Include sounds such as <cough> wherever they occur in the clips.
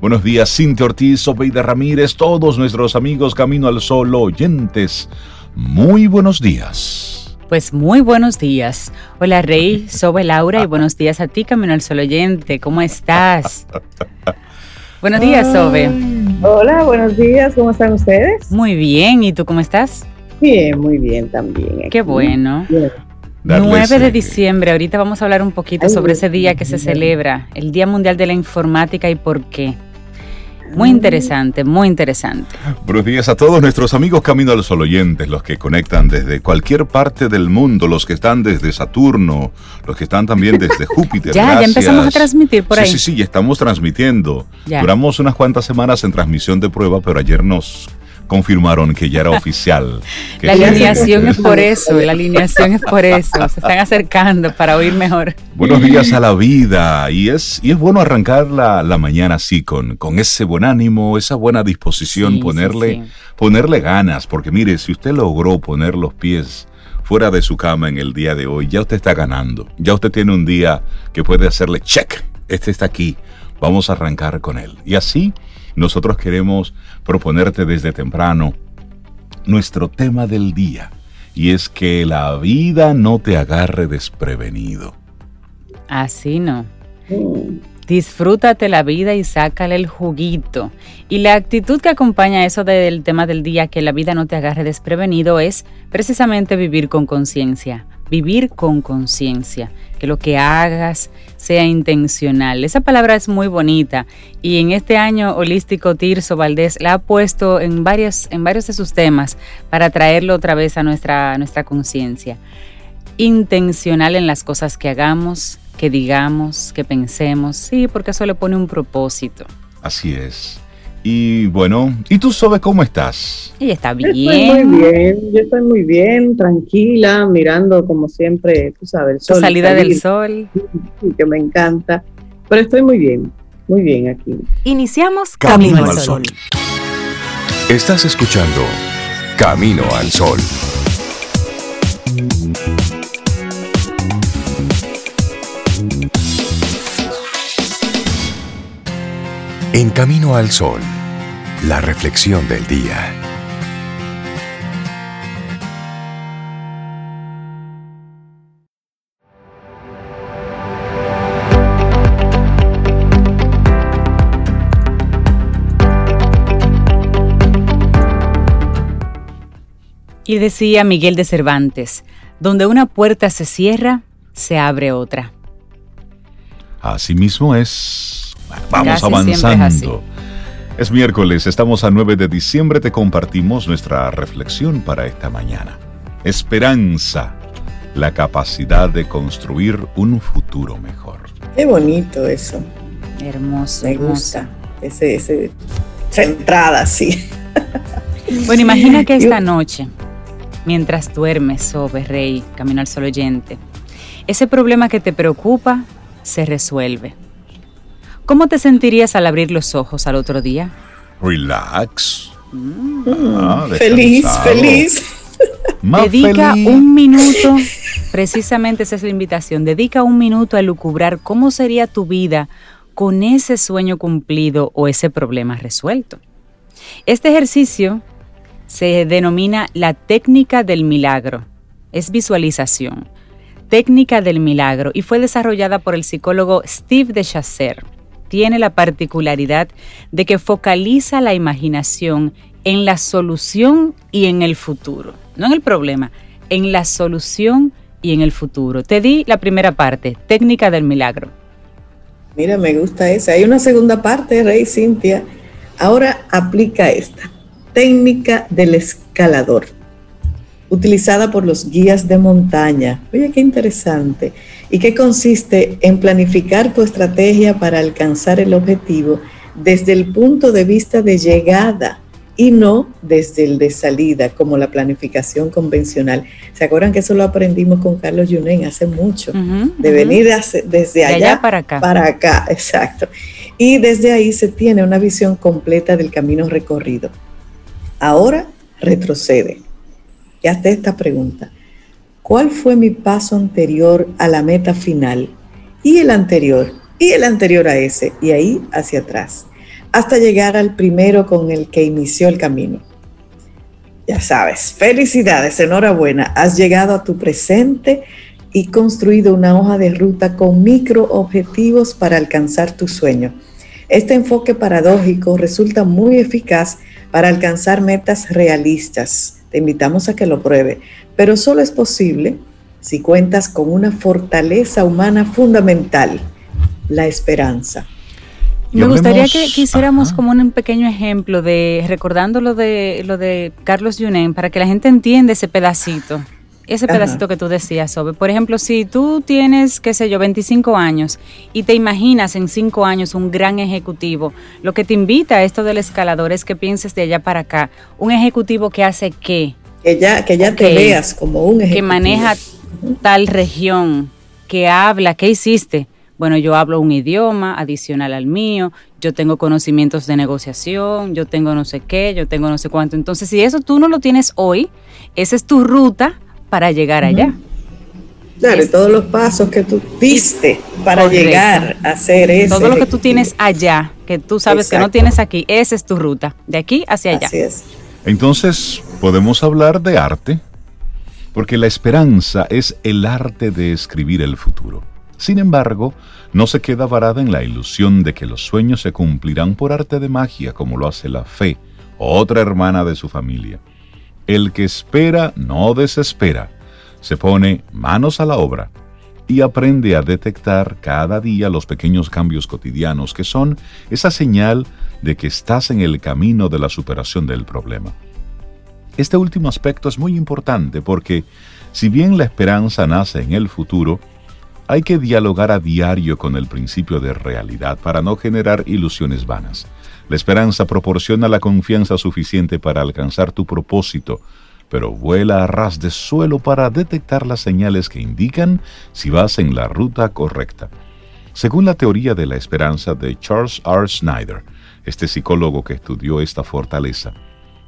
Buenos días, Cintia Ortiz, Obeida Ramírez, todos nuestros amigos Camino al Sol oyentes. Muy buenos días. Pues muy buenos días. Hola Rey, <laughs> Sobe Laura y buenos días a ti, Camino al Sol oyente. ¿Cómo estás? <laughs> buenos días, Sobe. Hola, buenos días. ¿Cómo están ustedes? Muy bien. ¿Y tú cómo estás? Bien, muy bien también. Qué bueno. 9 de diciembre, ahorita vamos a hablar un poquito sobre ese día que se celebra, el Día Mundial de la Informática y por qué. Muy interesante, muy interesante. Buenos días a todos nuestros amigos Camino al Sol oyentes, los que conectan desde cualquier parte del mundo, los que están desde Saturno, los que están también desde <laughs> Júpiter. ya, ya empezamos a transmitir por ahí. Sí, sí, sí, estamos transmitiendo. Duramos unas cuantas semanas en transmisión de prueba, pero ayer nos confirmaron que ya era <laughs> oficial. la alineación es por eso, la alineación es por eso, se están acercando para oír mejor. Buenos días a la vida y es, y es bueno arrancar la, mañana así con, con ese buen ánimo, esa buena disposición, ponerle, ponerle ganas, porque mire, si usted logró poner los pies fuera de su cama en el día de hoy, ya usted está ganando, ya usted tiene un día que puede hacerle check, este está aquí, vamos a arrancar con él. Y así nosotros queremos proponerte desde temprano nuestro tema del día, y es que la vida no te agarre desprevenido. Así no. Disfrútate la vida y sácale el juguito. Y la actitud que acompaña eso del tema del día, que la vida no te agarre desprevenido, es precisamente vivir con conciencia. Vivir con conciencia. Que lo que hagas sea intencional. Esa palabra es muy bonita y en este año holístico Tirso Valdés la ha puesto en varios, en varios de sus temas para traerlo otra vez a nuestra, nuestra conciencia. Intencional en las cosas que hagamos, que digamos, que pensemos, sí, porque eso le pone un propósito. Así es. Y bueno, ¿y tú sabes cómo estás? Ella está bien. Estoy muy bien, yo estoy muy bien, tranquila, mirando como siempre, tú sabes, el sol. salida del sol. Que me encanta, pero estoy muy bien, muy bien aquí. Iniciamos Camino, al sol. Estás escuchando Camino al Sol. En Camino al Sol, la reflexión del día. Y decía Miguel de Cervantes, donde una puerta se cierra, se abre otra. Asimismo es Vamos avanzando. Es, miércoles, estamos a 9 de diciembre, te compartimos nuestra reflexión para esta mañana. Esperanza, la capacidad de construir un futuro mejor. Qué bonito eso. Hermoso. Me gusta. Ese, ese, esa entrada, sí. <laughs> Bueno, imagina que esta noche, mientras duermes, Sobe Rey, Camino al Sol oyente, ese problema que te preocupa se resuelve ¿Cómo te sentirías al abrir los ojos al otro día? Relax. Mm. Ah, feliz, feliz. <laughs> dedica un minuto, precisamente esa es la invitación, dedica un minuto a lucubrar cómo sería tu vida con ese sueño cumplido o ese problema resuelto. Este ejercicio se denomina la técnica del milagro. Es visualización. Técnica del milagro y fue desarrollada por el psicólogo Steve de Chasser tiene la particularidad de que focaliza la imaginación en la solución y en el futuro. No en el problema, en la solución y en el futuro. Te di la primera parte, técnica del milagro. Mira, me gusta esa. Hay una segunda parte, Rey Cintia. Ahora aplica esta, técnica del escalador, utilizada por los guías de montaña. Oye, qué interesante y que consiste en planificar tu estrategia para alcanzar el objetivo desde el punto de vista de llegada y no desde el de salida, como la planificación convencional. ¿Se acuerdan que eso lo aprendimos con Carlos Yunen hace mucho? de venir desde allá, para acá. Para acá, exacto. Y desde ahí se tiene una visión completa del camino recorrido. Ahora retrocede. Y hazte esta pregunta. ¿Cuál fue mi paso anterior a la meta final? Y el anterior, y el anterior a ese, y ahí hacia atrás. hasta llegar al primero con el que inició el camino. Ya sabes, felicidades, enhorabuena, has llegado a tu presente y construido una hoja de ruta con micro objetivos para alcanzar tu sueño. Este enfoque paradójico resulta muy eficaz para alcanzar metas realistas. Te invitamos a que lo pruebe, pero solo es posible si cuentas con una fortaleza humana fundamental, la esperanza. Me gustaría que, hiciéramos como un pequeño ejemplo de, recordando lo de, lo de Carlos Yunen, para que la gente entienda ese pedacito. Ese pedacito que tú decías, Sobe. Por ejemplo, si tú tienes, qué sé yo, 25 años y te imaginas en 5 años un gran ejecutivo, lo que te invita a esto del escalador es que pienses de allá para acá. Un ejecutivo que hace qué. Que ya, que ya te veas como un ejecutivo. Que maneja tal región, que habla, ¿qué hiciste? Bueno, yo hablo un idioma adicional al mío, yo tengo conocimientos de negociación, yo tengo no sé qué, yo tengo no sé cuánto. Entonces, si eso tú no lo tienes hoy, esa es tu ruta para llegar allá. Claro, todos los pasos que tú diste para llegar a hacer eso. Todo lo que tú tienes allá, que tú sabes que no tienes aquí, esa es tu ruta, de aquí hacia allá. Así es. Entonces, podemos hablar de arte, porque la esperanza es el arte de escribir el futuro. Sin embargo, no se queda varada en la ilusión de que los sueños se cumplirán por arte de magia como lo hace la fe, otra hermana de su familia. El que espera no desespera, se pone manos a la obra y aprende a detectar cada día los pequeños cambios cotidianos que son esa señal de que estás en el camino de la superación del problema. Este último aspecto es muy importante porque, si bien la esperanza nace en el futuro, hay que dialogar a diario con el principio de realidad para no generar ilusiones vanas. La esperanza proporciona la confianza suficiente para alcanzar tu propósito, pero vuela a ras de suelo para detectar las señales que indican si vas en la ruta correcta. Según la teoría de la esperanza de Charles R. Snyder, este psicólogo que estudió esta fortaleza,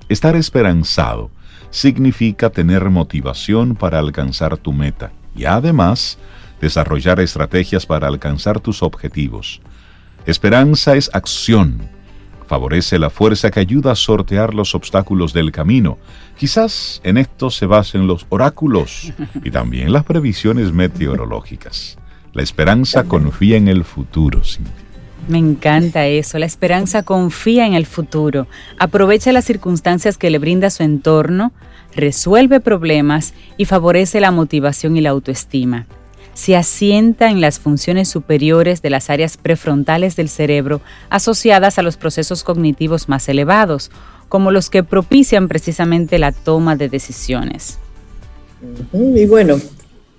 estar esperanzado significa tener motivación para alcanzar tu meta y además desarrollar estrategias para alcanzar tus objetivos. Esperanza es acción. Favorece la fuerza que ayuda a sortear los obstáculos del camino. Quizás en esto se basen los oráculos y también las previsiones meteorológicas. La esperanza confía en el futuro, Me encanta eso. La esperanza confía en el futuro, aprovecha las circunstancias que le brinda su entorno, resuelve problemas y favorece la motivación y la autoestima se asienta en las funciones superiores de las áreas prefrontales del cerebro asociadas a los procesos cognitivos más elevados, como los que propician precisamente la toma de decisiones. Y bueno,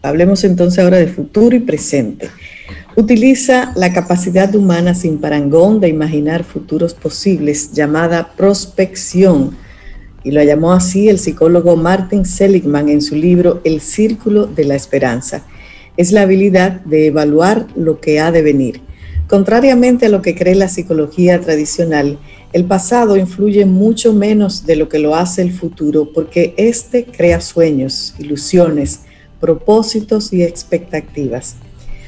hablemos entonces ahora de futuro y presente. Utiliza la capacidad humana sin parangón de imaginar futuros posibles, llamada prospección, y lo llamó así el psicólogo Martin Seligman en su libro El Círculo de la Esperanza es la habilidad de evaluar lo que ha de venir. Contrariamente a lo que cree la psicología tradicional, el pasado influye mucho menos de lo que lo hace el futuro porque éste crea sueños, ilusiones, propósitos y expectativas.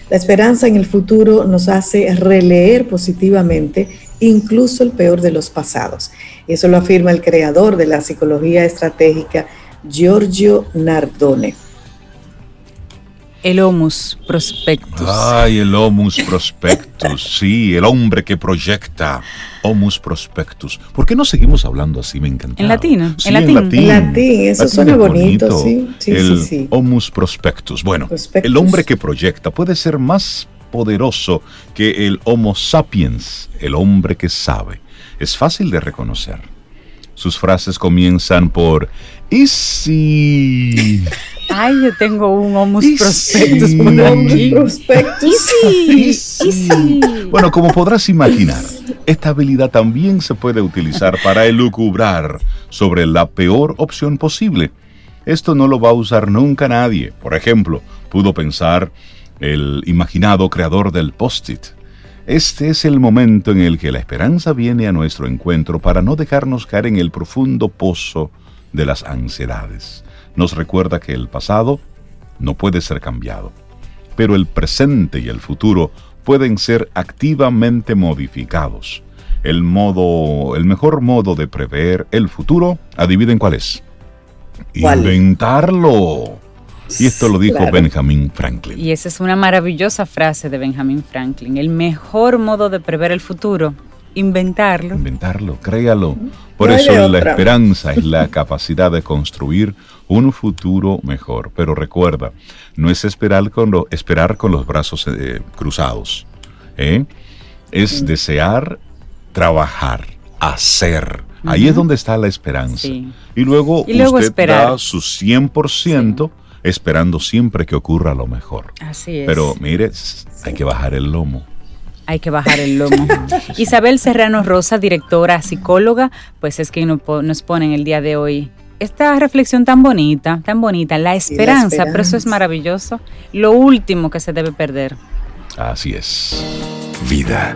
La esperanza en el futuro nos hace releer positivamente incluso el peor de los pasados. Eso lo afirma el creador de la psicología estratégica, Giorgio Nardone. El Homus Prospectus. Ay, el Homus Prospectus, <laughs> sí, el hombre que proyecta. Homus Prospectus. ¿Por qué no seguimos hablando así? Me encanta. En latino. en latín. En latín, eso suena bonito, sí. Sí, el sí, Homus Prospectus. Bueno, el hombre que proyecta puede ser más poderoso que el Homo sapiens, el hombre que sabe. Es fácil de reconocer. Sus frases comienzan por ¿y si? Ay, yo tengo un Homus Prospectus por aquí. Prospectus. ¿Y sí? Bueno, como podrás imaginar, esta habilidad también se puede utilizar para elucubrar sobre la peor opción posible. Esto no lo va a usar nunca nadie. Por ejemplo, pudo pensar el imaginado creador del post-it. Este es el momento en el que la esperanza viene a nuestro encuentro para no dejarnos caer en el profundo pozo de las ansiedades nos recuerda que el pasado no puede ser cambiado, pero el presente y el futuro pueden ser activamente modificados. el modo, el mejor modo de prever el futuro, adivinen cuál es. Inventarlo. Y esto lo dijo Benjamin Franklin. Y esa es una maravillosa frase de Benjamin Franklin. El mejor modo de prever el futuro, inventarlo. Inventarlo, créalo. Por eso la esperanza es la <laughs> capacidad de construir un futuro mejor. Pero recuerda, no es esperar con, esperar con los brazos eh, cruzados. ¿eh? Es desear trabajar, hacer. Ahí es donde está la esperanza. Y luego, usted esperar. da su 100% esperando siempre que ocurra lo mejor. Así es. Pero mire, hay que bajar el lomo. Hay que bajar el lomo. <laughs> Isabel Serrano Rosa, directora, psicóloga, pues es quien nos pone en el día de hoy esta reflexión tan bonita, tan bonita, la esperanza, pero eso es maravilloso, lo último que se debe perder. Así es. Vida.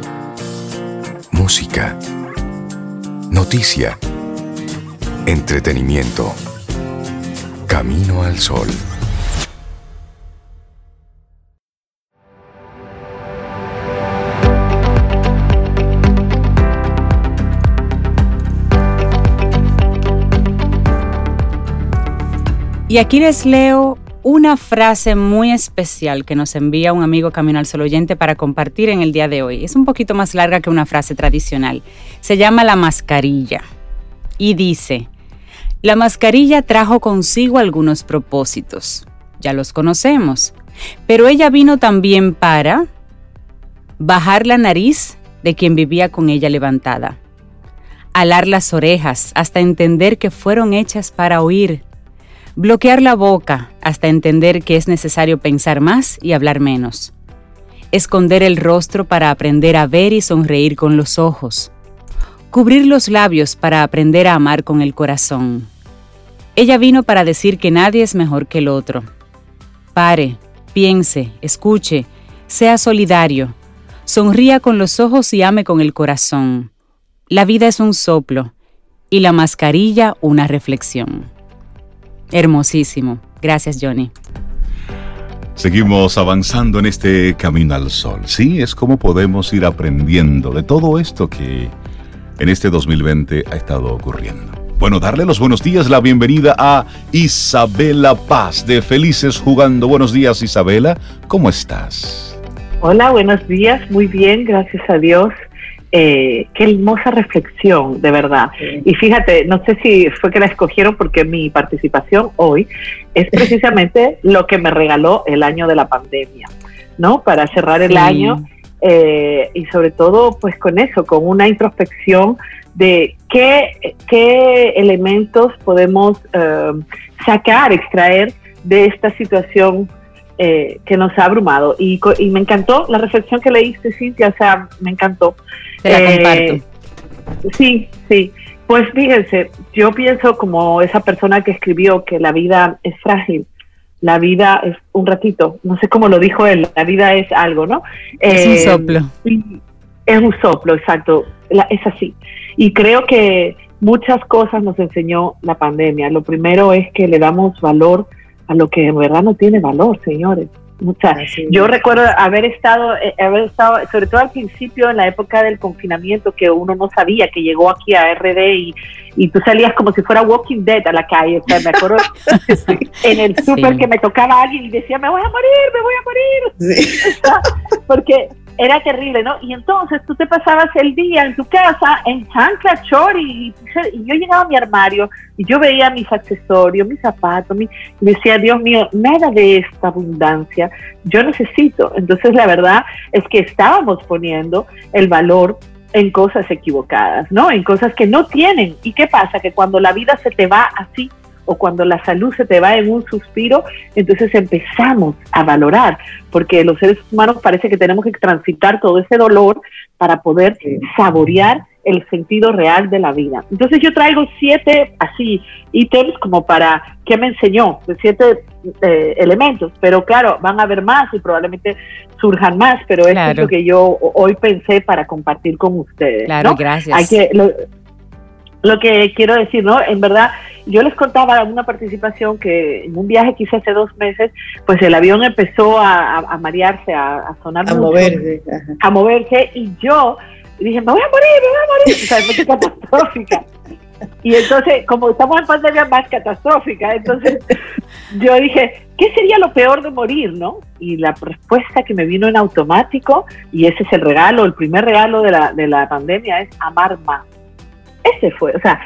Música. Noticia. Entretenimiento. Camino al sol. Y aquí les leo una frase muy especial que nos envía un amigo Camino al Sol oyente para compartir en el día de hoy. Es un poquito más larga que una frase tradicional. Se llama la mascarilla y dice, la mascarilla trajo consigo algunos propósitos. Ya los conocemos. Pero ella vino también para bajar la nariz de quien vivía con ella levantada, alar las orejas hasta entender que fueron hechas para oír Bloquear la boca hasta entender que es necesario pensar más y hablar menos. Esconder el rostro para aprender a ver y sonreír con los ojos. Cubrir los labios para aprender a amar con el corazón. Ella vino para decir que nadie es mejor que el otro. Pare, piense, escuche, sea solidario, sonría con los ojos y ame con el corazón. La vida es un soplo y la mascarilla una reflexión. Hermosísimo. Gracias, Johnny. Seguimos avanzando en este camino al sol. Sí, es como podemos ir aprendiendo de todo esto que en este 2020 ha estado ocurriendo. Bueno, darle los buenos días, la bienvenida a Isabela Paz de Felices Jugando. Buenos días, Isabela. ¿Cómo estás? Hola, buenos días. Muy bien, gracias a Dios. Eh, qué hermosa reflexión, de verdad. Y fíjate, no sé si fue que la escogieron porque mi participación hoy es precisamente <laughs> lo que me regaló el año de la pandemia, ¿no? Para cerrar el año eh, y sobre todo, pues con eso, con una introspección de qué, qué elementos podemos eh, sacar, extraer de esta situación eh, que nos ha abrumado. Y, y, me encantó la reflexión que leíste, Cintia, o sea, me encantó. Te la comparto. Sí, sí. Pues fíjense, yo pienso como esa persona que escribió que la vida es frágil, la vida es un ratito, no sé cómo lo dijo él, la vida es algo, ¿no? Es un eh, soplo. Es un soplo, exacto, es así. Y creo que muchas cosas nos enseñó la pandemia. Lo primero es que le damos valor a lo que en verdad no tiene valor, señores. O yo recuerdo haber estado, eh, haber estado, sobre todo al principio, en la época del confinamiento, que uno no sabía que llegó aquí a RD y, y tú salías como si fuera Walking Dead a la calle. O sea, me acuerdo <laughs> en el súper que me tocaba alguien y decía, me voy a morir, me voy a morir. <laughs> Porque era terrible, ¿no? Y entonces tú te pasabas el día en tu casa en chancla, chori, y, yo llegaba a mi armario y yo veía mis accesorios, mis zapatos, y decía, Dios mío, nada de esta abundancia yo necesito. Entonces la verdad es que estábamos poniendo el valor en cosas equivocadas, ¿no? En cosas que no tienen. ¿Y qué pasa? Que cuando la vida se te va así, o cuando la salud se te va en un suspiro, entonces empezamos a valorar, porque los seres humanos parece que tenemos que transitar todo ese dolor para poder saborear el sentido real de la vida. Entonces yo traigo siete así ítems como para qué me enseñó, siete eh, elementos, pero claro, van a haber más y probablemente surjan más, pero esto es lo que yo hoy pensé para compartir con ustedes. Claro, gracias. Hay que, lo que quiero decir, ¿no? En verdad, yo les contaba una participación que en un viaje que hice hace dos meses, pues el avión empezó a, marearse, a, sonar a moverse, a moverse, y yo dije, me voy a morir, me voy a morir. O sea, es catastrófica. Y entonces, como estamos en pandemia más catastrófica, entonces yo dije, ¿qué sería lo peor de morir, no? Y la respuesta que me vino en automático, y ese es el regalo, el primer regalo de la, de la pandemia, es amar más. Ese fue, o sea,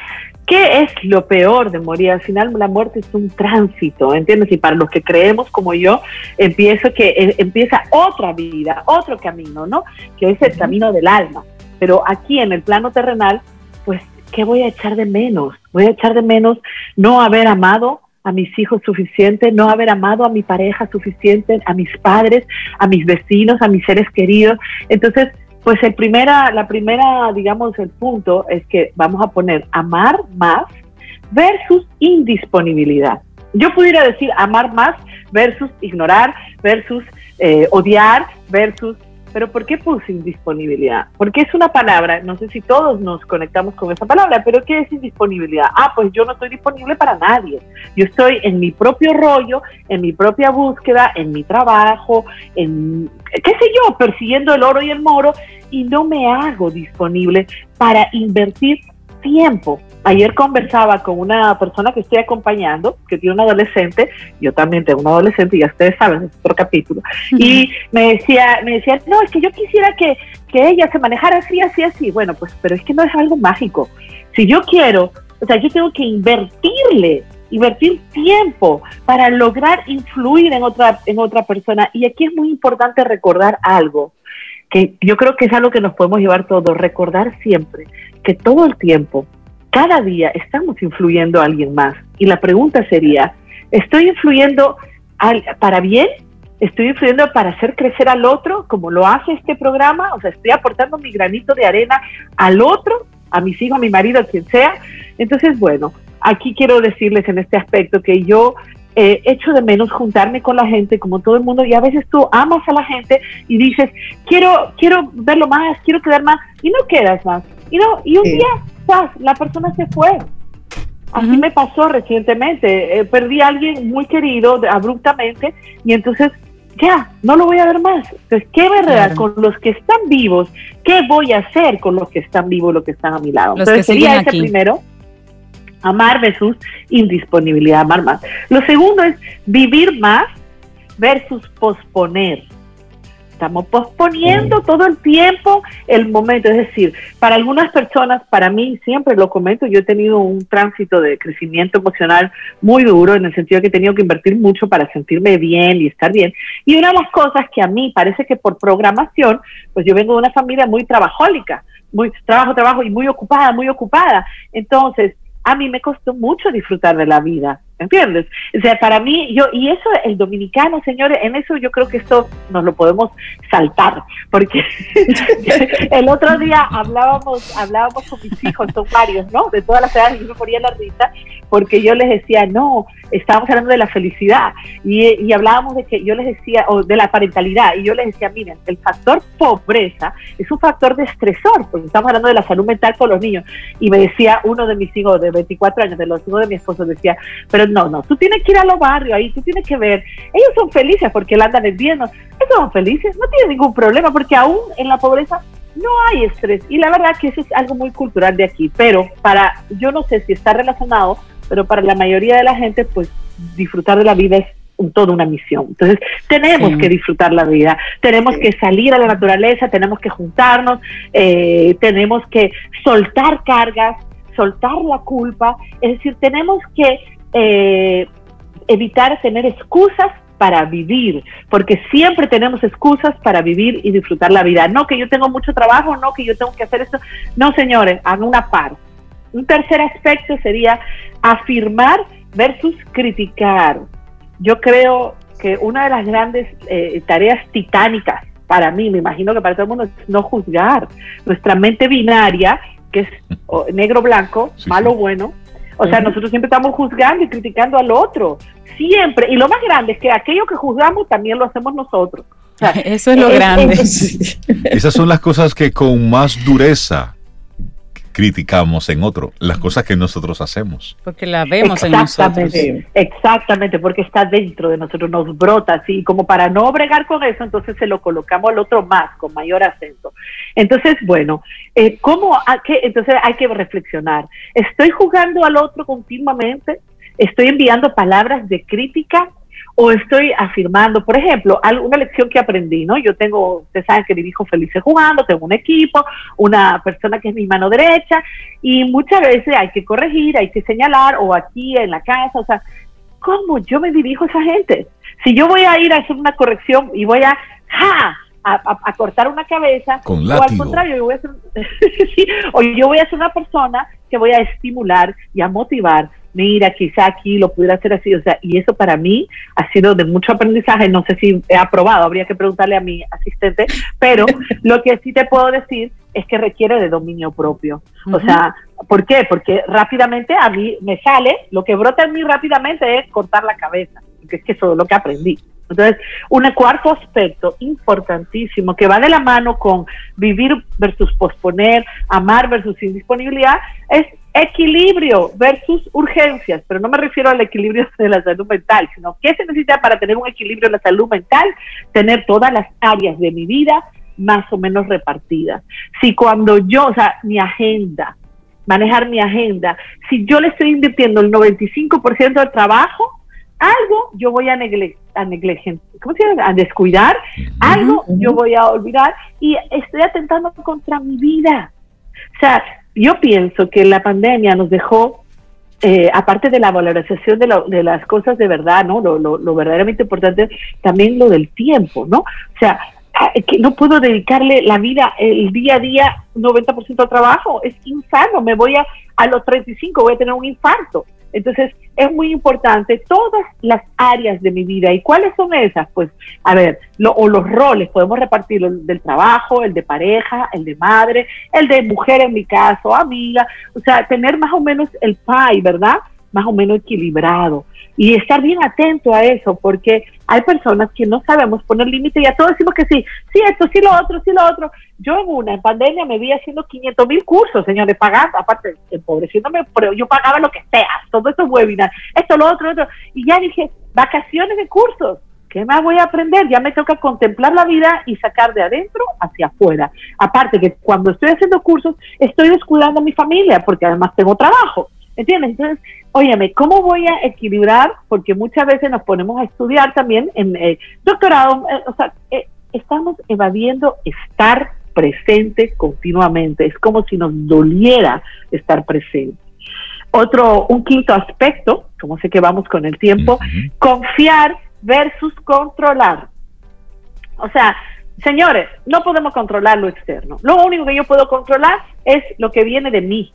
¿qué es lo peor de morir? Al final la muerte es un tránsito, ¿entiendes? Y para los que creemos como yo, empiezo que eh, empieza otra vida, otro camino, ¿no? Que es el camino del alma. Pero aquí en el plano terrenal, pues ¿qué voy a echar de menos? Voy a echar de menos no haber amado a mis hijos suficiente, no haber amado a mi pareja suficiente, a mis padres, a mis vecinos, a mis seres queridos. Entonces, pues el primera, la primera, digamos, el punto es que vamos a poner amar más versus indisponibilidad. Yo pudiera decir amar más versus ignorar, versus eh, odiar, versus pero ¿por qué puse indisponibilidad? Porque es una palabra, no sé si todos nos conectamos con esa palabra, pero ¿qué es indisponibilidad? Ah, pues yo no estoy disponible para nadie. Yo estoy en mi propio rollo, en mi propia búsqueda, en mi trabajo, en, qué sé yo, persiguiendo el oro y el moro, y no me hago disponible para invertir tiempo Ayer conversaba con una persona que estoy acompañando, que tiene un adolescente, yo también tengo un adolescente, ya ustedes saben, es otro capítulo, y me decía, me decía, no, es que yo quisiera que, que ella se manejara así, así, así. Bueno, pues, pero es que no es algo mágico. Si yo quiero, o sea, yo tengo que invertirle, invertir tiempo para lograr influir en otra, en otra persona. Y aquí es muy importante recordar algo, que yo creo que es algo que nos podemos llevar todos, recordar siempre que todo el tiempo cada día estamos influyendo a alguien más. Y la pregunta sería, ¿estoy influyendo para bien? ¿Estoy influyendo para hacer crecer al otro como lo hace este programa? O sea, estoy aportando mi granito de arena al otro, a mis hijos, a mi marido, a quien sea. Entonces, bueno, aquí quiero decirles en este aspecto que yo eh, echo de menos juntarme con la gente como todo el mundo y a veces tú amas a la gente y dices, quiero, quiero verlo más, quiero quedar más y no quedas más. Y, no, y un día la persona se fue. Así me pasó recientemente. Eh, perdí a alguien muy querido abruptamente y entonces ya, no lo voy a ver más. Entonces, ¿qué verdad con los que están vivos? ¿Qué voy a hacer con los que están vivos, los que están a mi lado? entonces, sería ese primero, amar versus indisponibilidad, amar más. Lo segundo es vivir más versus posponer. Estamos posponiendo todo el tiempo el momento. Es decir, para algunas personas, para mí, siempre lo comento, yo he tenido un tránsito de crecimiento emocional muy duro, en el sentido de que he tenido que invertir mucho para sentirme bien y estar bien. Y una de las cosas que a mí parece que por programación, pues yo vengo de una familia muy trabajólica, muy trabajo, trabajo y muy ocupada, muy ocupada. Entonces, a mí me costó mucho disfrutar de la vida. ¿Entiendes? O sea, para mí, yo, y eso, el dominicano, señores, en eso yo creo que esto nos lo podemos saltar, porque <laughs> el otro día hablábamos, hablábamos con mis hijos, son varios, ¿no? De todas las edades, y me ponía la risa, porque yo les decía, no, estábamos hablando de la felicidad, y, y hablábamos de que yo les decía, o de la parentalidad, y yo les decía, miren, el factor pobreza es un factor de estresor, porque estamos hablando de la salud mental con los niños, y me decía uno de mis hijos de 24 años, de los hijos de mi esposo, decía, pero no, no, tú tienes que ir a los barrios ahí, tú tienes que ver. Ellos son felices porque él andan bien, ellos son felices, no tienen ningún problema porque aún en la pobreza no hay estrés. Y la verdad que eso es algo muy cultural de aquí, pero para, yo no sé si está relacionado, pero para la mayoría de la gente, pues disfrutar de la vida es toda una misión. Entonces, tenemos que disfrutar la vida, tenemos que salir a la naturaleza, tenemos que juntarnos, eh, tenemos que soltar cargas, soltar la culpa, es decir, tenemos que eh, evitar tener excusas para vivir, porque siempre tenemos excusas para vivir y disfrutar la vida. No que yo tengo mucho trabajo, no que yo tengo que hacer esto. No, señores, hagan una par. Un tercer aspecto sería afirmar versus criticar. Yo creo que una de las grandes eh, tareas titánicas para mí, me imagino que para todo el mundo, es no juzgar. Nuestra mente binaria, que es negro-blanco, malo-bueno, o sea, nosotros siempre estamos juzgando y criticando al otro, siempre. Y lo más grande es que aquello que juzgamos también lo hacemos nosotros. <laughs> Eso es lo grande. <laughs> Esas son las cosas que con más dureza criticamos en otro, las cosas que nosotros hacemos. Porque la vemos en nosotros. Exactamente, porque está dentro de nosotros, nos brota así, como para no bregar con eso, entonces se lo colocamos al otro más, con mayor acento. Entonces, bueno, eh, ¿cómo? qué? Entonces hay que reflexionar. ¿Estoy jugando al otro continuamente? ¿Estoy enviando palabras de crítica? O estoy afirmando, por ejemplo, una lección que aprendí, ¿no? Yo tengo, ustedes saben que mi hijo felices jugando, tengo un equipo, una persona que es mi mano derecha, y muchas veces hay que corregir, hay que señalar, o aquí en la casa, o sea, ¿cómo yo me dirijo a esa gente? Si yo voy a ir a hacer una corrección y voy a, ¡ja! A, cortar una cabeza, Con o al contrario, yo voy a ser, <laughs> o yo voy a ser una persona que voy a estimular y a motivar mira, quizá aquí lo pudiera hacer así, o sea, y eso para mí ha sido de mucho aprendizaje, no sé si he aprobado, habría que preguntarle a mi asistente, pero <laughs> lo que sí te puedo decir es que requiere de dominio propio. O sea, ¿por qué? Porque rápidamente a mí me sale, lo que brota en mí rápidamente es cortar la cabeza, porque es que eso es lo que aprendí. Entonces, un cuarto aspecto importantísimo que va de la mano con vivir versus posponer, amar versus indisponibilidad, es equilibrio versus urgencias, pero no me refiero al equilibrio <laughs> de la salud mental, sino qué se necesita para tener un equilibrio en la salud mental, tener todas las áreas de mi vida más o menos repartidas. Si cuando yo, o sea, mi agenda, manejar mi agenda, si yo le estoy invirtiendo el 95% del trabajo, algo yo voy a, negle a ¿cómo se llama? A descuidar, algo yo voy a olvidar y estoy atentando contra mi vida. O sea, yo pienso que la pandemia nos dejó, eh, aparte de la valorización de, de, las cosas de verdad, ¿no? Lo, lo, verdaderamente importante, también lo del tiempo, ¿no? O sea, ah, que no puedo dedicarle la vida, el día a día, 90% al trabajo, es insano, me voy a, a los 35, voy a tener un infarto. Entonces, es muy importante todas las áreas de mi vida. ¿Y cuáles son esas? Pues, a ver, o los roles, podemos repartirlo del trabajo, el de pareja, el de madre, el de mujer en mi caso, amiga, o sea, tener más o menos el pie, ¿verdad? Más o menos equilibrado y estar bien atento a eso, porque hay personas que no sabemos poner límite y a todos decimos que sí, sí, esto, sí, lo otro, sí, lo otro. Yo en una, pandemia, me vi haciendo 500 mil cursos, señores, pagando, aparte, empobreciéndome, pero yo pagaba lo que sea, todo esos webinars, esto, lo otro, lo otro. Y ya dije, vacaciones de cursos. ¿Qué más voy a aprender? Ya me toca contemplar la vida y sacar de adentro hacia afuera. Aparte que cuando estoy haciendo cursos, estoy descuidando a mi familia, porque además tengo trabajo. ¿Entiendes? Entonces, óyeme, ¿cómo voy a equilibrar? Porque muchas veces nos ponemos a estudiar también en eh, doctorado, eh, o sea, eh, estamos evadiendo estar presente continuamente. Es como si nos doliera estar presente. Otro, un quinto aspecto, como sé que vamos con el tiempo, confiar versus controlar. O sea, señores, no podemos controlar lo externo. Lo único que yo puedo controlar es lo que viene de mí,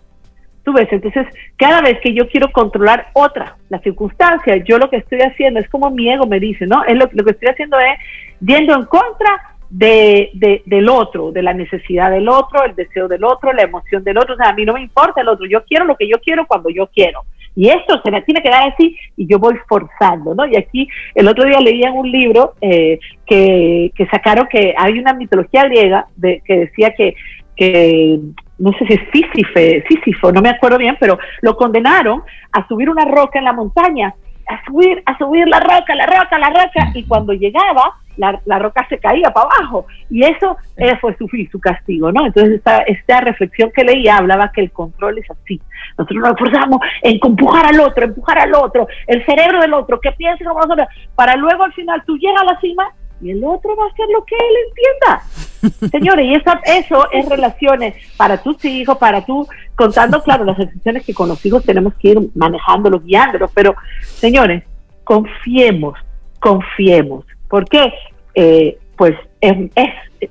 Tú ves, entonces cada vez que yo quiero controlar otra, la circunstancia, yo lo que estoy haciendo es como mi ego me dice, ¿no? Es lo, que estoy haciendo es yendo en contra de, del otro, de la necesidad del otro, el deseo del otro, la emoción del otro. O sea, a mí no me importa el otro, yo quiero lo que yo quiero cuando yo quiero. Y esto se me tiene que dar así y yo voy forzando, ¿no? Y aquí el otro día leía un libro eh, que, que sacaron que hay una mitología griega de, que decía que, que no sé si es Sísifo, no me acuerdo bien, pero lo condenaron a subir una roca en la montaña, a subir, a subir la roca, la roca, la roca, y cuando llegaba, la, la roca se caía para abajo, y eso fue su, su castigo, ¿no? Entonces esta, esta reflexión que leía hablaba que el control es así, nosotros nos esforzamos en empujar al otro, empujar al otro, el cerebro del otro, que piense como nosotros, para luego al final tú llegas a la cima y el otro va a hacer lo que él entienda. <laughs> Señores, y eso, eso es relaciones para tus hijos, para tú, contando, claro, las decisiones que con los hijos tenemos que ir manejándolos, guiándolos, pero señores, confiemos, confiemos. ¿Por qué? Eh, pues es,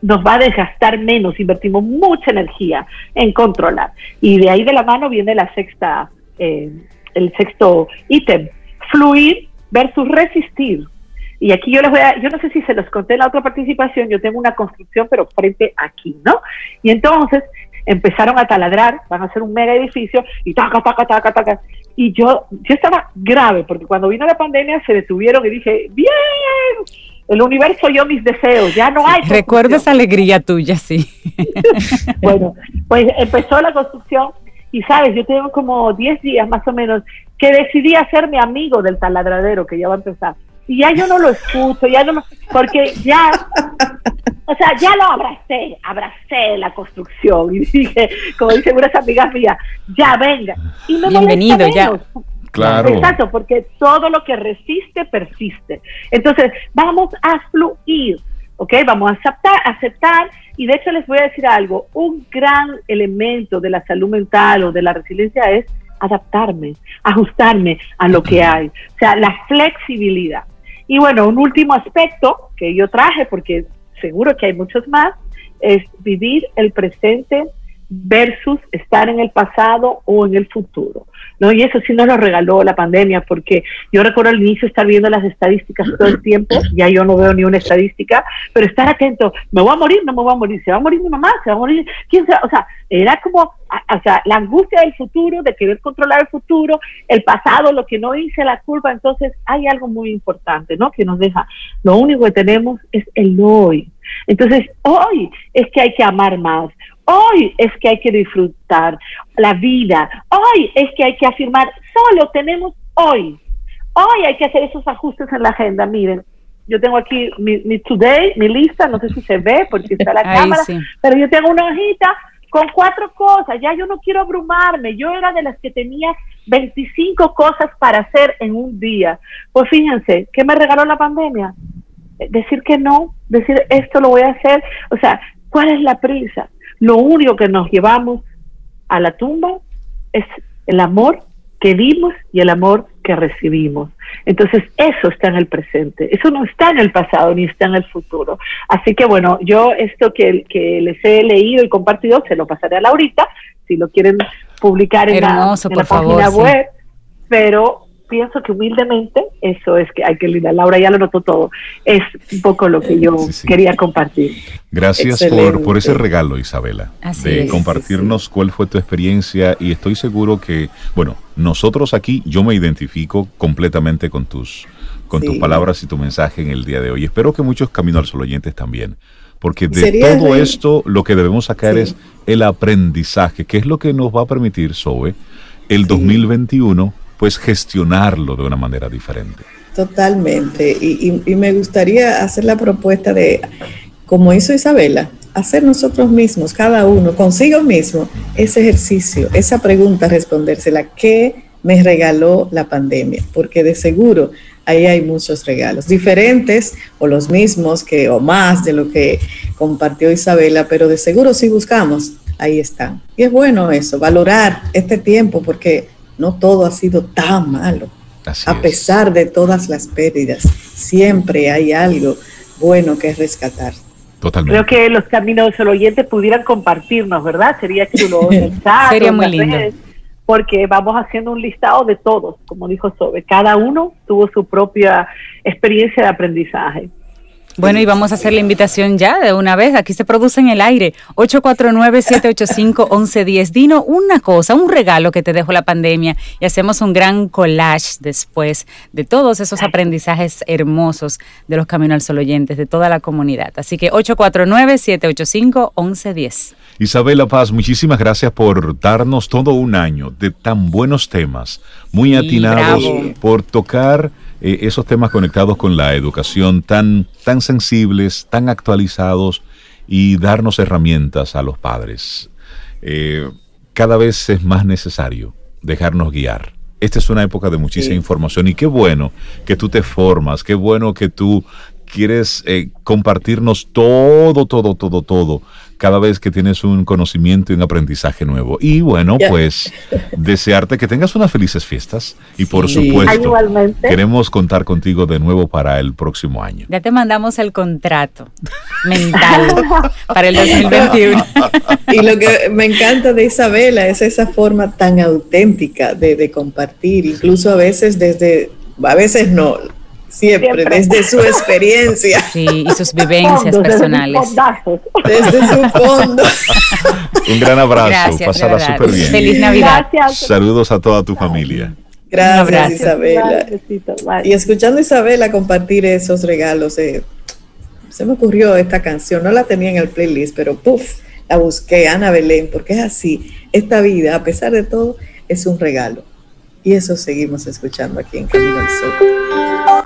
nos va a desgastar menos, invertimos mucha energía en controlar. Y de ahí de la mano viene la sexta, eh, el sexto ítem, fluir versus resistir. Y aquí yo les voy a, yo no sé si se los conté en la otra participación, yo tengo una construcción, pero frente aquí, ¿no? Y entonces, empezaron a taladrar, van a hacer un mega edificio y taca, taca, taca, taca. Y yo, yo estaba grave, porque cuando vino la pandemia se detuvieron y dije, bien, el universo oyó mis deseos, ya no hay. Recuerdo esa alegría tuya, sí. <laughs> bueno, pues empezó la construcción y sabes, yo tengo como 10 días más o menos que decidí hacerme amigo del taladradero que ya va a empezar. Y ya yo no lo escucho, ya no, porque ya, o sea, ya lo abracé, abracé la construcción y dije, como dicen unas amigas mías, ya venga. Y me Bienvenido, ya. Claro. Exacto, porque todo lo que resiste, persiste. Entonces, vamos a fluir, ¿ok? Vamos a aceptar, aceptar. Y de hecho les voy a decir algo, un gran elemento de la salud mental o de la resiliencia es adaptarme, ajustarme a lo que hay. O sea, la flexibilidad. Y bueno, un último aspecto que yo traje, porque seguro que hay muchos más, es vivir el presente versus estar en el pasado o en el futuro. ¿no? Y eso sí nos lo regaló la pandemia, porque yo recuerdo al inicio estar viendo las estadísticas todo el tiempo, ya yo no veo ni una estadística, pero estar atento, me voy a morir, no me voy a morir, se va a morir mi mamá, se va a morir, quién sea, o sea, era como, o sea, la angustia del futuro, de querer controlar el futuro, el pasado, lo que no hice, la culpa, entonces hay algo muy importante, ¿no? Que nos deja, lo único que tenemos es el hoy. Entonces, hoy es que hay que amar más, Hoy es que hay que disfrutar la vida. Hoy es que hay que afirmar, solo tenemos hoy. Hoy hay que hacer esos ajustes en la agenda. Miren, yo tengo aquí mi, today, mi lista, no sé si se ve porque está la <laughs> cámara, pero yo tengo una hojita con cuatro cosas. Ya yo no quiero abrumarme. Yo era de las que tenía 25 cosas para hacer en un día. Pues fíjense, ¿qué me regaló la pandemia? Decir que no, decir esto lo voy a hacer. O sea, ¿cuál es la prisa? Lo único que nos llevamos a la tumba es el amor que dimos y el amor que recibimos. Entonces, eso está en el presente, eso no está en el pasado ni está en el futuro. Así que bueno, yo esto que, que les he leído y compartido, se lo pasaré a Laurita, si lo quieren publicar en la, página web, pero pienso que humildemente eso es que hay que lidiar. Laura ya lo notó todo. Es un poco lo que yo quería compartir. Gracias por, por, ese regalo, Isabela, de compartirnos cuál fue tu experiencia y estoy seguro que, bueno, nosotros aquí, yo me identifico completamente con tus, con tus palabras y tu mensaje en el día de hoy. Espero que muchos Camino al Sol oyentes también. Porque de todo esto lo que debemos sacar es el aprendizaje, que es lo que nos va a permitir, Sobe, el 2021 pues gestionarlo de una manera diferente. Totalmente. Y, me gustaría hacer la propuesta de, como hizo Isabela, hacer nosotros mismos, cada uno, consigo mismo, ese ejercicio, esa pregunta, respondérsela, ¿qué me regaló la pandemia? Porque de seguro ahí hay muchos regalos, diferentes o los mismos que o más de lo que compartió Isabela, pero de seguro si buscamos, ahí están. Y es bueno eso, valorar este tiempo porque no todo ha sido tan malo. a pesar de todas las pérdidas, siempre hay algo bueno que rescatar. Totalmente. Creo que los caminos del oyente pudieran compartirnos, ¿verdad? Sería chulo. <laughs> Sería muy lindo. porque vamos haciendo un listado de todos, como dijo Sobe. Cada uno tuvo su propia experiencia de aprendizaje. Bueno, y vamos a hacer la invitación ya de una vez. Aquí se produce en el aire. 849-785-1110. Dino, una cosa, un regalo que te dejó la pandemia y hacemos un gran collage después de todos esos aprendizajes hermosos de los Camino al Sol oyentes, de toda la comunidad. Así que 849-785-1110. Isabela Paz, muchísimas gracias por darnos todo un año de tan buenos temas, muy atinados, por tocar eh, esos temas conectados con la educación tan, tan sensibles, tan actualizados y darnos herramientas a los padres. Eh, cada vez es más necesario dejarnos guiar. Esta es una época de muchísima información y qué bueno que tú te formas, qué bueno que tú quieres eh, compartirnos todo, todo, todo, todo cada vez que tienes un conocimiento y un aprendizaje nuevo. Y bueno, pues desearte que tengas unas felices fiestas y por supuesto queremos contar contigo de nuevo para el próximo año. Ya te mandamos el contrato mental para el 2021. <laughs> y lo que me encanta de Isabela es esa forma tan auténtica de, de compartir, incluso a veces desde, a veces no, Siempre, desde su experiencia. Sí, y sus vivencias personales. Desde, su fondo. <laughs> Un gran abrazo, Gracias, pasará súper bien. Feliz Navidad. Saludos a toda tu familia. Gracias, Isabela. Y escuchando a Isabela compartir esos regalos, eh, se me ocurrió esta canción, no la tenía en el playlist, pero puff, la busqué, Ana Belén, porque es así. Esta vida, a pesar de todo, es un regalo. Y eso seguimos escuchando aquí en Camino al Sol.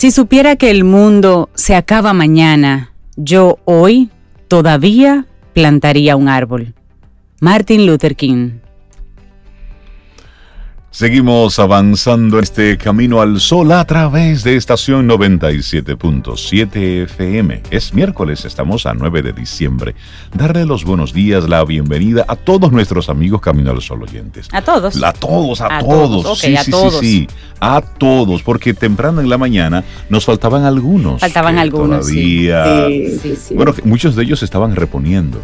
Si supiera que el mundo se acaba mañana, yo hoy todavía plantaría un árbol. Martin Luther King. Seguimos avanzando en este camino al sol a través de estación 97.7 FM. Es miércoles, estamos a 9 de diciembre. Darle los buenos días, la bienvenida a todos nuestros amigos Camino al Sol oyentes. A todos. A todos, a, todos. sí, sí, sí, sí, a todos, porque temprano en la mañana nos faltaban algunos. Faltaban algunos. Todavía. Sí. Bueno, muchos de ellos estaban reponiendo.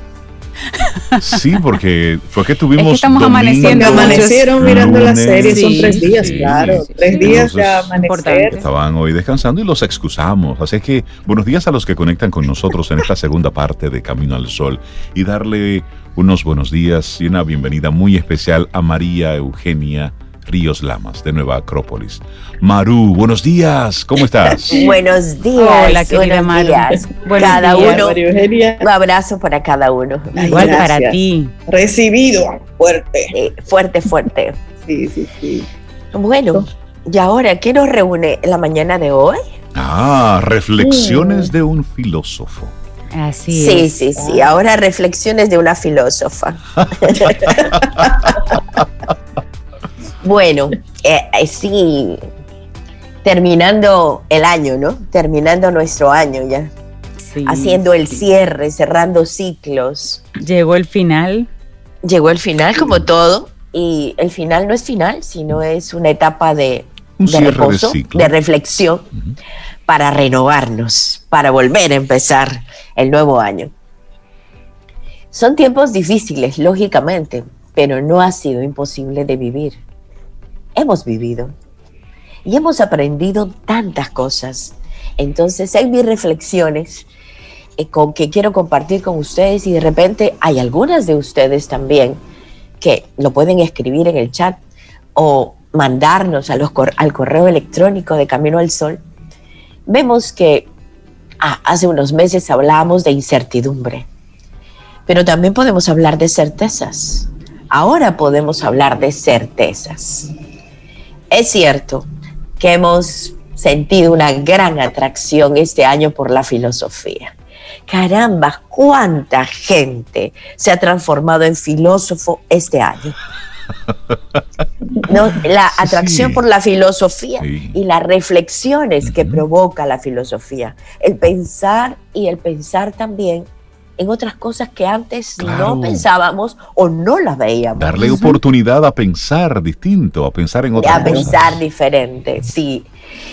Sí, porque fue que tuvimos. estamos amaneciendo. Amanecieron mirando la serie, son tres días, claro. tres días de amanecer. Estaban hoy descansando y los excusamos. Así que buenos días a los que conectan con nosotros en esta segunda parte de Camino al Sol y darle unos buenos días y una bienvenida muy especial a María Eugenia Ríos Lamas, de Nueva Acrópolis. Maru, buenos días, ¿cómo estás? <laughs> buenos días. Hola, querida Maru. <laughs> Buenos cada uno. Un abrazo para cada uno. Igual para ti. Recibido, fuerte. fuerte, fuerte. Sí, sí, sí. Bueno, y ahora, ¿qué nos reúne en la mañana de hoy? Ah, reflexiones mm. de un filósofo. Así sí, es. Sí, sí, sí. Ahora reflexiones de una filósofa. <laughs> Bueno, eh, eh, sí, terminando el año, ¿no? Terminando nuestro año ya. Sí, Haciendo el cierre, cerrando ciclos. Llegó el final. Llegó el final, como todo. Y el final no es final, sino es una etapa de, reposo, de, reflexión, para renovarnos, para volver a empezar el nuevo año. Son tiempos difíciles, lógicamente, pero no ha sido imposible de vivir hemos vivido y hemos aprendido tantas cosas. Entonces, hay mis reflexiones eh, con que quiero compartir con ustedes y de repente hay algunas de ustedes también que lo pueden escribir en el chat o mandarnos al correo electrónico de Camino al Sol. Vemos que ah, hace unos meses hablábamos de incertidumbre, pero también podemos hablar de certezas. Ahora podemos hablar de certezas. Es cierto que hemos sentido una gran atracción este año por la filosofía. Caramba, cuánta gente se ha transformado en filósofo este año. la atracción por la filosofía y las reflexiones que provoca la filosofía. El pensar y el pensar también en otras cosas que antes no pensábamos o no las veíamos. Darle oportunidad a pensar distinto, a pensar en otras cosas. A pensar diferente, sí.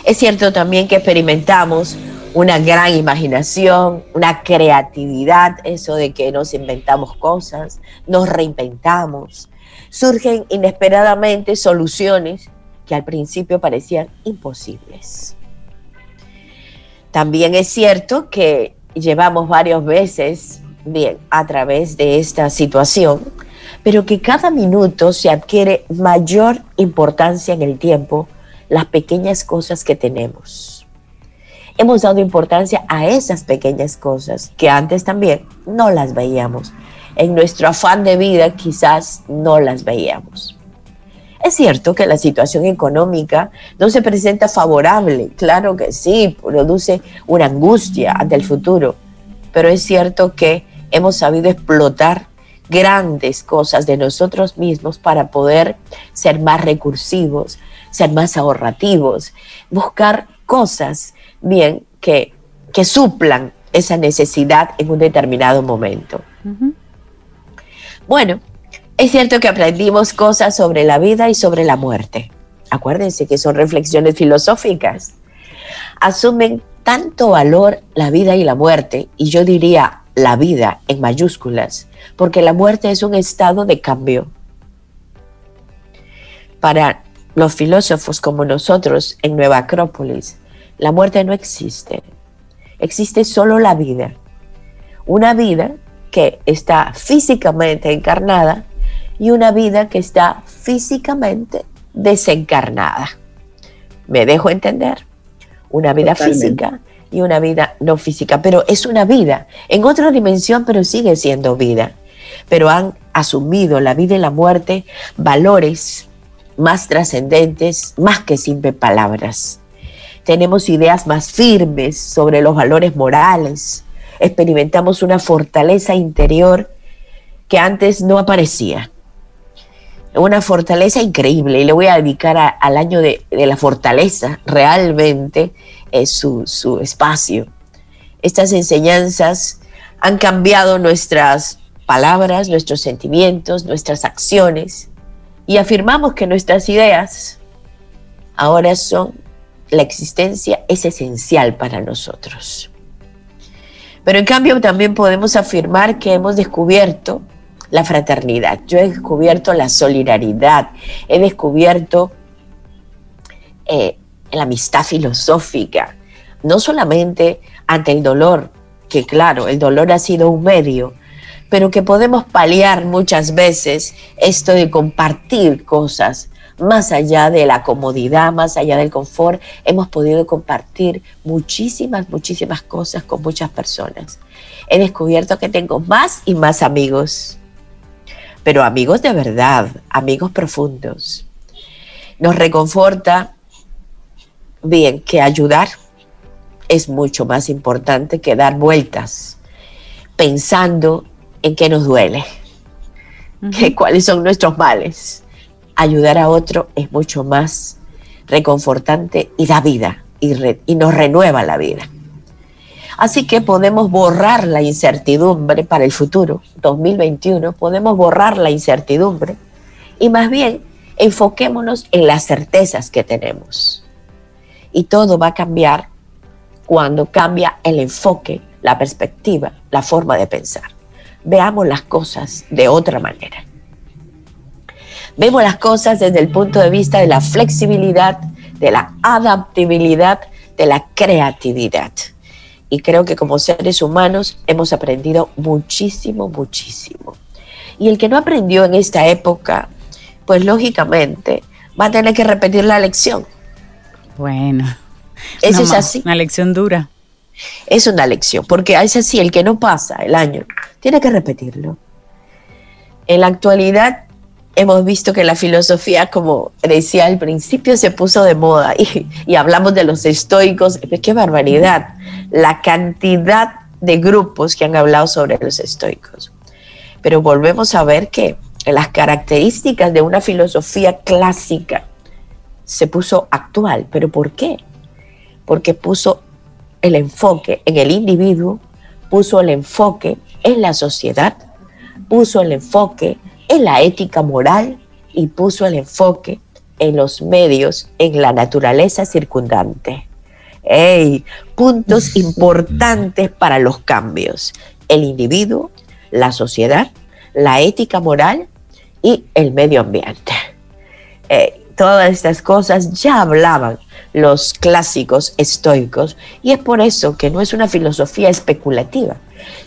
Es cierto también que experimentamos una gran imaginación, una creatividad, eso de que nos inventamos cosas, nos reinventamos. Surgen inesperadamente soluciones que al principio parecían imposibles. También es cierto que llevamos varias veces bien a través de esta situación, pero que cada minuto se adquiere mayor importancia en el tiempo las pequeñas cosas que tenemos. Hemos dado importancia a esas pequeñas cosas que antes también no las veíamos. En nuestro afán de vida quizás no las veíamos. Es cierto que la situación económica no se presenta favorable, claro que sí, produce una angustia ante el futuro, pero es cierto que hemos sabido explotar grandes cosas de nosotros mismos para poder ser más recursivos, ser más ahorrativos, buscar cosas, bien, que, que suplan esa necesidad en un determinado momento. Bueno, es cierto que aprendimos cosas sobre la vida y sobre la muerte. Acuérdense que son reflexiones filosóficas. Asumen tanto valor la vida y la muerte, y yo diría la vida en mayúsculas, porque la muerte es un estado de cambio. Para los filósofos como nosotros en Nueva Acrópolis, la muerte no existe. Existe solo la vida. Una vida que está físicamente encarnada y una vida que está físicamente desencarnada. ¿Me dejo entender? Una vida física y una vida no física, pero es una vida en otra dimensión, pero sigue siendo vida. Pero han asumido la vida y la muerte valores más trascendentes, más que simple palabras. Tenemos ideas más firmes sobre los valores morales, experimentamos una fortaleza interior que antes no aparecía. Una fortaleza increíble y le voy a dedicar al año de, la fortaleza realmente es su, su espacio. Estas enseñanzas han cambiado nuestras palabras, nuestros sentimientos, nuestras acciones y afirmamos que nuestras ideas ahora son, la existencia es esencial para nosotros. Pero en cambio también podemos afirmar que hemos descubierto la fraternidad, yo he descubierto la solidaridad, he descubierto eh, la amistad filosófica, no solamente ante el dolor, que claro, el dolor ha sido un medio, pero que podemos paliar muchas veces esto de compartir cosas más allá de la comodidad, más allá del confort, hemos podido compartir muchísimas, muchísimas cosas con muchas personas. He descubierto que tengo más y más amigos, pero amigos de verdad, amigos profundos. Nos reconforta, bien, que ayudar es mucho más importante que dar vueltas pensando en qué nos duele, que cuáles son nuestros males ayudar a otro es mucho más reconfortante y da vida y, y nos renueva la vida. Así que podemos borrar la incertidumbre para el futuro, 2021, podemos borrar la incertidumbre y más bien enfoquémonos en las certezas que tenemos. Y todo va a cambiar cuando cambia el enfoque, la perspectiva, la forma de pensar. Veamos las cosas de otra manera. Vemos las cosas desde el punto de vista de la flexibilidad, de la adaptabilidad, de la creatividad. Y creo que como seres humanos hemos aprendido muchísimo, muchísimo. Y el que no aprendió en esta época, pues lógicamente va a tener que repetir la lección. Bueno. Eso es así. Una lección dura. Es una lección, porque es así, el que no pasa el año, tiene que repetirlo. En la actualidad hemos visto que la filosofía, como decía al principio, se puso de moda y, hablamos de los estoicos. ¡Qué barbaridad! La cantidad de grupos que han hablado sobre los estoicos. Pero volvemos a ver que las características de una filosofía clásica se puso actual. ¿Pero por qué? Porque puso el enfoque en el individuo, puso el enfoque en la sociedad, puso el enfoque en la ética moral y puso el enfoque en los medios, en la naturaleza circundante. Puntos importantes para los cambios. El individuo, la sociedad, la ética moral y el medio ambiente. todas estas cosas ya hablaban los clásicos estoicos y es por eso que no es una filosofía especulativa,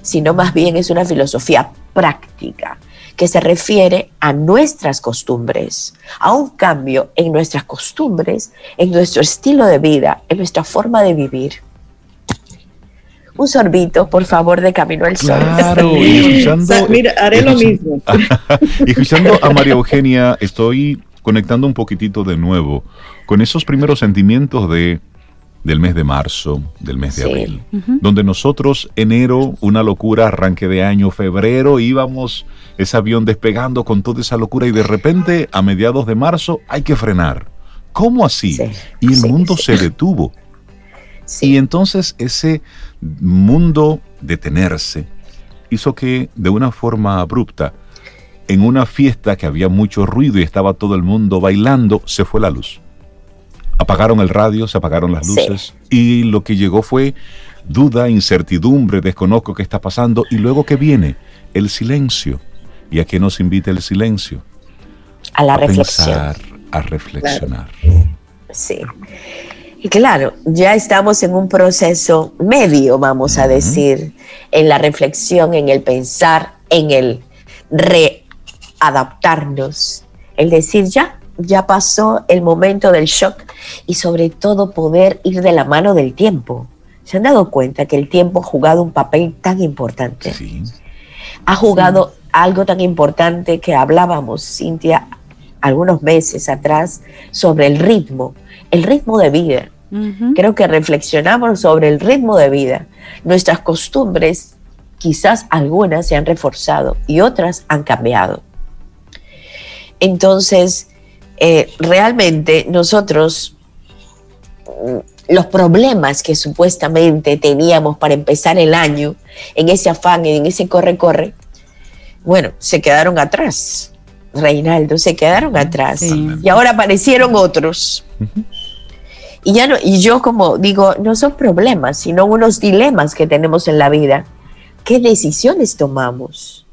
sino más bien es una filosofía práctica que se refiere a nuestras costumbres, a un cambio en nuestras costumbres, en nuestro estilo de vida, en nuestra forma de vivir. Un sorbito, por favor, de Camino al Sol. Claro, y escuchando. Mira, haré lo mismo. <laughs> y escuchando a María Eugenia, estoy conectando un poquitito de nuevo con esos primeros sentimientos de del mes de marzo, del mes de abril, donde nosotros enero, una locura, arranque de año, febrero, íbamos ese avión despegando con toda esa locura y de repente a mediados de marzo hay que frenar. ¿Cómo así? y el mundo se detuvo. Y entonces ese mundo detenerse hizo que de una forma abrupta, en una fiesta que había mucho ruido y estaba todo el mundo bailando, se fue la luz apagaron el radio, se apagaron las luces y lo que llegó fue duda, incertidumbre, desconozco qué está pasando y luego que viene el silencio. ¿Y a qué nos invita el silencio? A la reflexión. Pensar, a reflexionar. Sí. Y claro, ya estamos en un proceso medio, vamos a decir, en la reflexión, en el pensar, en el readaptarnos, el decir ya, ya pasó el momento del shock y sobre todo poder ir de la mano del tiempo. ¿Se han dado cuenta que el tiempo ha jugado un papel tan importante? Sí. Ha jugado algo tan importante que hablábamos, Cintia, algunos meses atrás, sobre el ritmo, el ritmo de vida. Creo que reflexionamos sobre el ritmo de vida. Nuestras costumbres, quizás algunas se han reforzado y otras han cambiado. Entonces, eh, realmente nosotros mm, los problemas que supuestamente teníamos para empezar el año, en ese afán, en ese corre-corre, bueno, se quedaron atrás. Reinaldo, se quedaron atrás. Y ahora aparecieron otros. Y, ya no, y yo como digo, no son problemas, sino unos dilemas que tenemos en la vida. ¿Qué decisiones tomamos?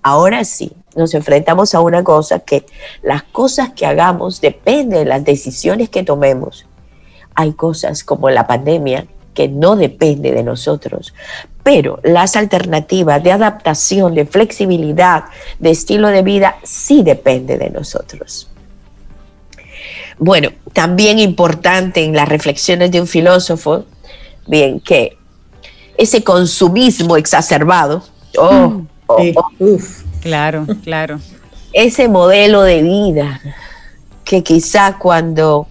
Ahora sí, nos enfrentamos a una cosa que las cosas que hagamos dependen de las decisiones que tomemos. Hay cosas como la pandemia que no depende de nosotros, pero las alternativas de adaptación, de flexibilidad, de estilo de vida sí depende de nosotros. Bueno, también importante en las reflexiones de un filósofo, bien, que ese consumismo exacerbado, oh, mm. oh, oh Claro, <laughs> claro. Ese modelo de vida que quizá cuando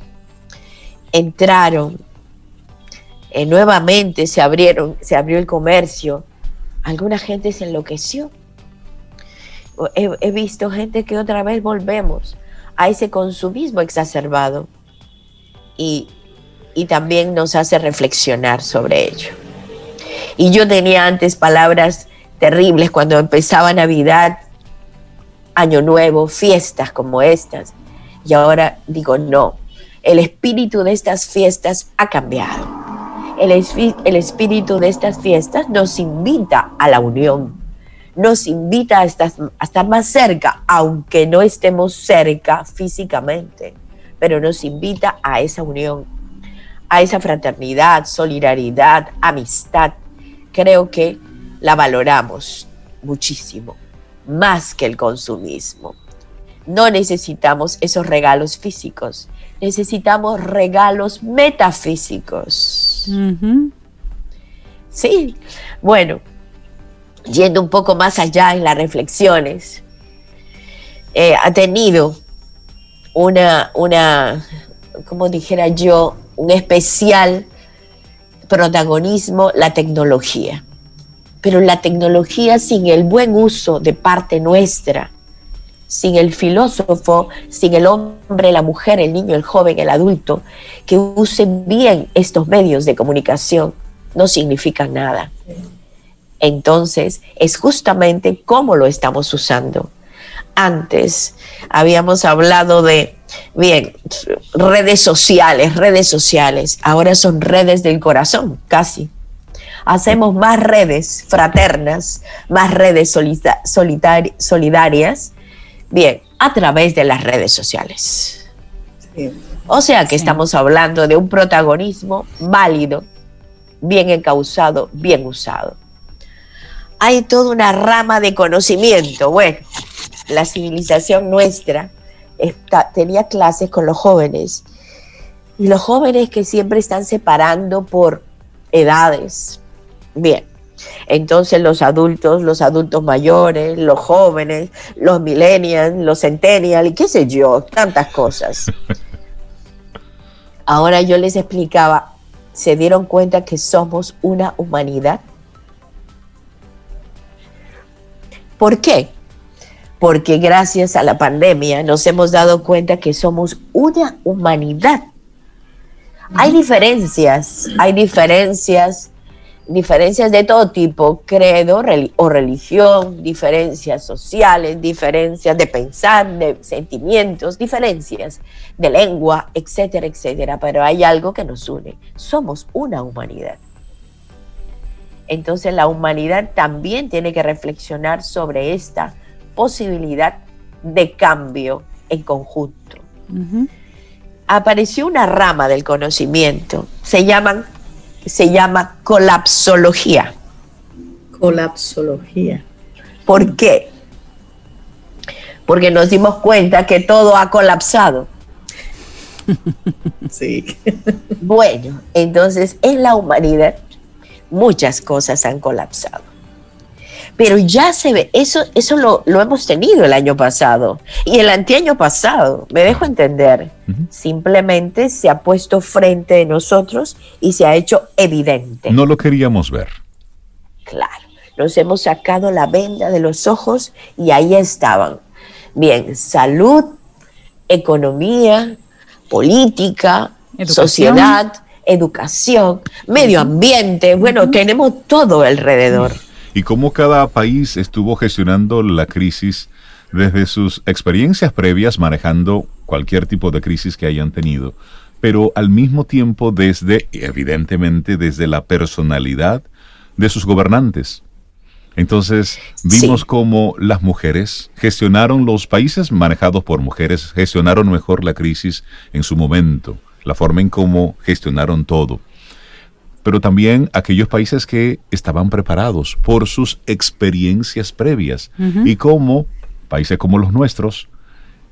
entraron eh, nuevamente se abrieron, se abrió el comercio, alguna gente se enloqueció. He, visto gente que otra vez volvemos a ese consumismo exacerbado y, y también nos hace reflexionar sobre ello. Y yo tenía antes palabras terribles cuando empezaba Navidad, Año Nuevo, fiestas como estas. Y ahora digo, no, el espíritu de estas fiestas ha cambiado. El, el espíritu de estas fiestas nos invita a la unión, nos invita a estar, a estar más cerca, aunque no estemos cerca físicamente, pero nos invita a esa unión, a esa fraternidad, solidaridad, amistad. Creo que la valoramos muchísimo, más que el consumismo. No necesitamos esos regalos físicos, necesitamos regalos metafísicos. Sí, bueno, yendo un poco más allá en las reflexiones, eh, ha tenido una, una, como dijera yo, un especial protagonismo la tecnología pero la tecnología sin el buen uso de parte nuestra, sin el filósofo, sin el hombre, la mujer, el niño, el joven, el adulto, que usen bien estos medios de comunicación, no significa nada. Entonces, es justamente cómo lo estamos usando. Antes habíamos hablado de, bien, redes sociales, redes sociales, ahora son redes del corazón, casi hacemos más redes fraternas, más redes solidarias, bien, a través de las redes sociales. O sea que estamos hablando de un protagonismo válido, bien encausado, bien usado. Hay toda una rama de conocimiento. Bueno, la civilización nuestra tenía clases con los jóvenes y los jóvenes que siempre están separando por edades, Bien, entonces los adultos, los adultos mayores, los jóvenes, los millennials, los centennials, y qué sé yo, tantas cosas. <laughs> Ahora yo les explicaba se dieron cuenta que somos una humanidad. ¿Por qué? Porque gracias a la pandemia nos hemos dado cuenta que somos una humanidad. Hay diferencias, hay diferencias diferencias de todo tipo, credo o religión, diferencias sociales, diferencias de pensar, de sentimientos, diferencias de lengua, etcétera, etcétera. Pero hay algo que nos une. Somos una humanidad. Entonces la humanidad también tiene que reflexionar sobre esta posibilidad de cambio en conjunto. Apareció una rama del conocimiento, se llaman se llama colapsología. Colapsología. ¿Por qué? Porque nos dimos cuenta que todo ha colapsado. <laughs> Sí. Bueno, entonces en la humanidad muchas cosas han colapsado pero ya se ve, eso, eso lo, hemos tenido el año pasado. Y el anteaño pasado, me dejo entender, simplemente se ha puesto frente de nosotros y se ha hecho evidente. No lo queríamos ver. Claro, nos hemos sacado la venda de los ojos y ahí estaban. Bien, salud, economía, política, sociedad, educación, medio ambiente, bueno, tenemos todo alrededor y cómo cada país estuvo gestionando la crisis desde sus experiencias previas manejando cualquier tipo de crisis que hayan tenido, pero al mismo tiempo desde, evidentemente, desde la personalidad de sus gobernantes. Entonces vimos cómo las mujeres gestionaron los países manejados por mujeres, gestionaron mejor la crisis en su momento, la forma en cómo gestionaron todo pero también aquellos países que estaban preparados por sus experiencias previas y como países como los nuestros,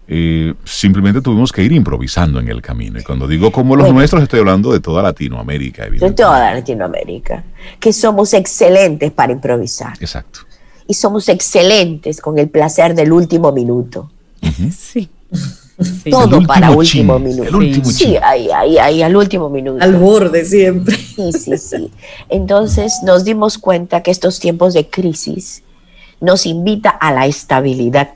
eh, simplemente tuvimos que ir improvisando en el camino. Y cuando digo como los nuestros, estoy hablando de toda Latinoamérica, De toda Latinoamérica, que somos excelentes para improvisar. Exacto. Y somos excelentes con el placer del último minuto. Sí. Todo para último minuto. sí, ahí, ahí, ahí, al último minuto. Al borde siempre. Sí, sí, sí. Entonces nos dimos cuenta que estos tiempos de crisis nos invita a la estabilidad.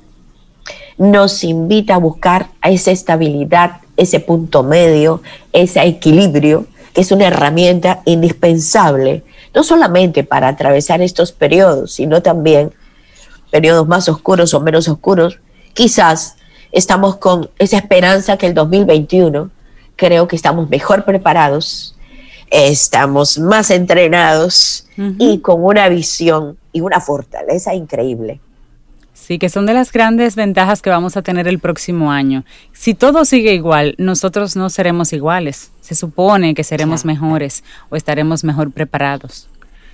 Nos invita a buscar esa estabilidad, ese punto medio, ese equilibrio, que es una herramienta indispensable, no solamente para atravesar estos periodos, sino también periodos más oscuros o menos oscuros, quizás estamos con esa esperanza que el 2021 creo que estamos mejor preparados, estamos más entrenados y con una visión y una fortaleza increíble. Sí, que son de las grandes ventajas que vamos a tener el próximo año. Si todo sigue igual, nosotros no seremos iguales. Se supone que seremos mejores o estaremos mejor preparados.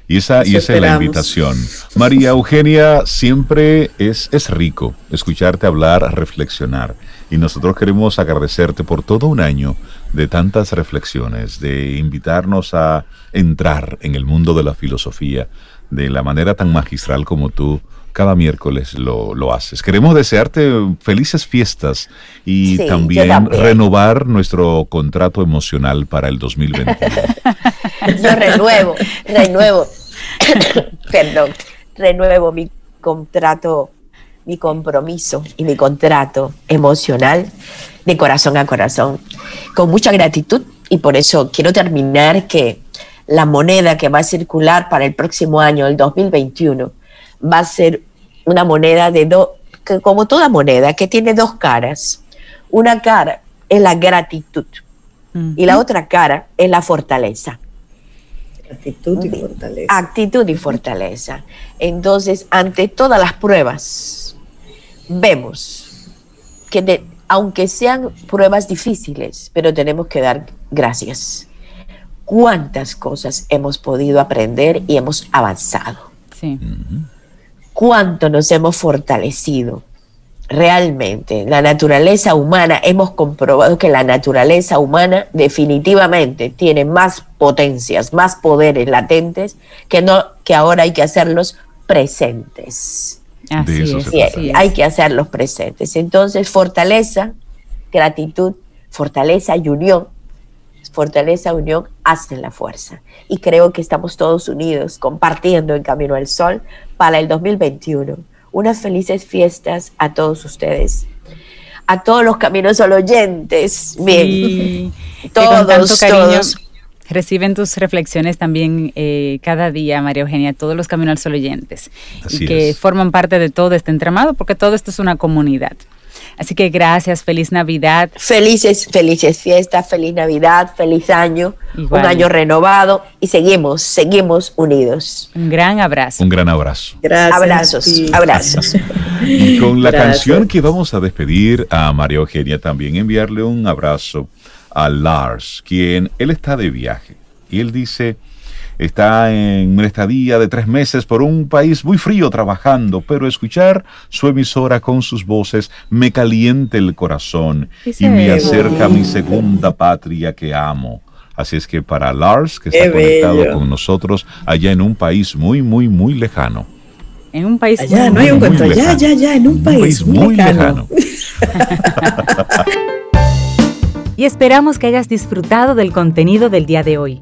Y esa, y esa es la invitación. María Eugenia, siempre es, es rico escucharte hablar, reflexionar. Y nosotros queremos agradecerte por todo un año de tantas reflexiones, de invitarnos a entrar en el mundo de la filosofía de la manera tan magistral como tú cada miércoles lo, haces. Queremos desearte felices fiestas y también, renovar nuestro contrato emocional para el 2021. Yo <laughs> renuevo, renuevo, <coughs> perdón, renuevo mi contrato, mi compromiso y mi contrato emocional de corazón a corazón, con mucha gratitud y por eso quiero terminar que la moneda que va a circular para el próximo año, el 2021, va a ser una moneda de dos, como toda moneda, que tiene dos caras. Una cara es la gratitud y la otra cara es la fortaleza. Actitud y fortaleza. Actitud y fortaleza. Entonces, ante todas las pruebas, vemos que aunque sean pruebas difíciles, pero tenemos que dar gracias. Cuántas cosas hemos podido aprender y hemos avanzado. Sí cuánto nos hemos fortalecido. Realmente, la naturaleza humana, hemos comprobado que la naturaleza humana definitivamente tiene más potencias, más poderes latentes que, no, que ahora hay que hacerlos presentes. Así es, hay que hacerlos presentes. Entonces, fortaleza, gratitud, fortaleza y unión fortaleza, unión hacen la fuerza. Y creo que estamos todos unidos compartiendo el Camino al Sol para el 2021. Unas felices fiestas a todos ustedes. A todos los caminos al oyentes. Bien. Todos, todos. Reciben tus reflexiones también eh, cada día, María Eugenia, todos los Caminos al Sol oyentes. y que forman parte de todo este entramado, porque todo esto es una comunidad. Así que gracias, feliz Navidad. Felices, felices fiestas, feliz Navidad, feliz año, un año renovado y seguimos, seguimos unidos. Un gran abrazo. Un gran abrazo. Gracias. Abrazos, abrazos. <laughs> Y con la canción que vamos a despedir a María Eugenia, también enviarle un abrazo a Lars, quien él está de viaje. Y él dice, Está en una estadía de tres meses por un país muy frío trabajando, pero escuchar su emisora con sus voces me caliente el corazón y me acerca a mi segunda patria que amo. Así es que para Lars, que está conectado con nosotros allá en un país muy, muy, muy lejano. En un país allá, no hay un cuento, allá, allá, allá, en un, país, muy, lejano. <laughs> y esperamos que hayas disfrutado del contenido del día de hoy.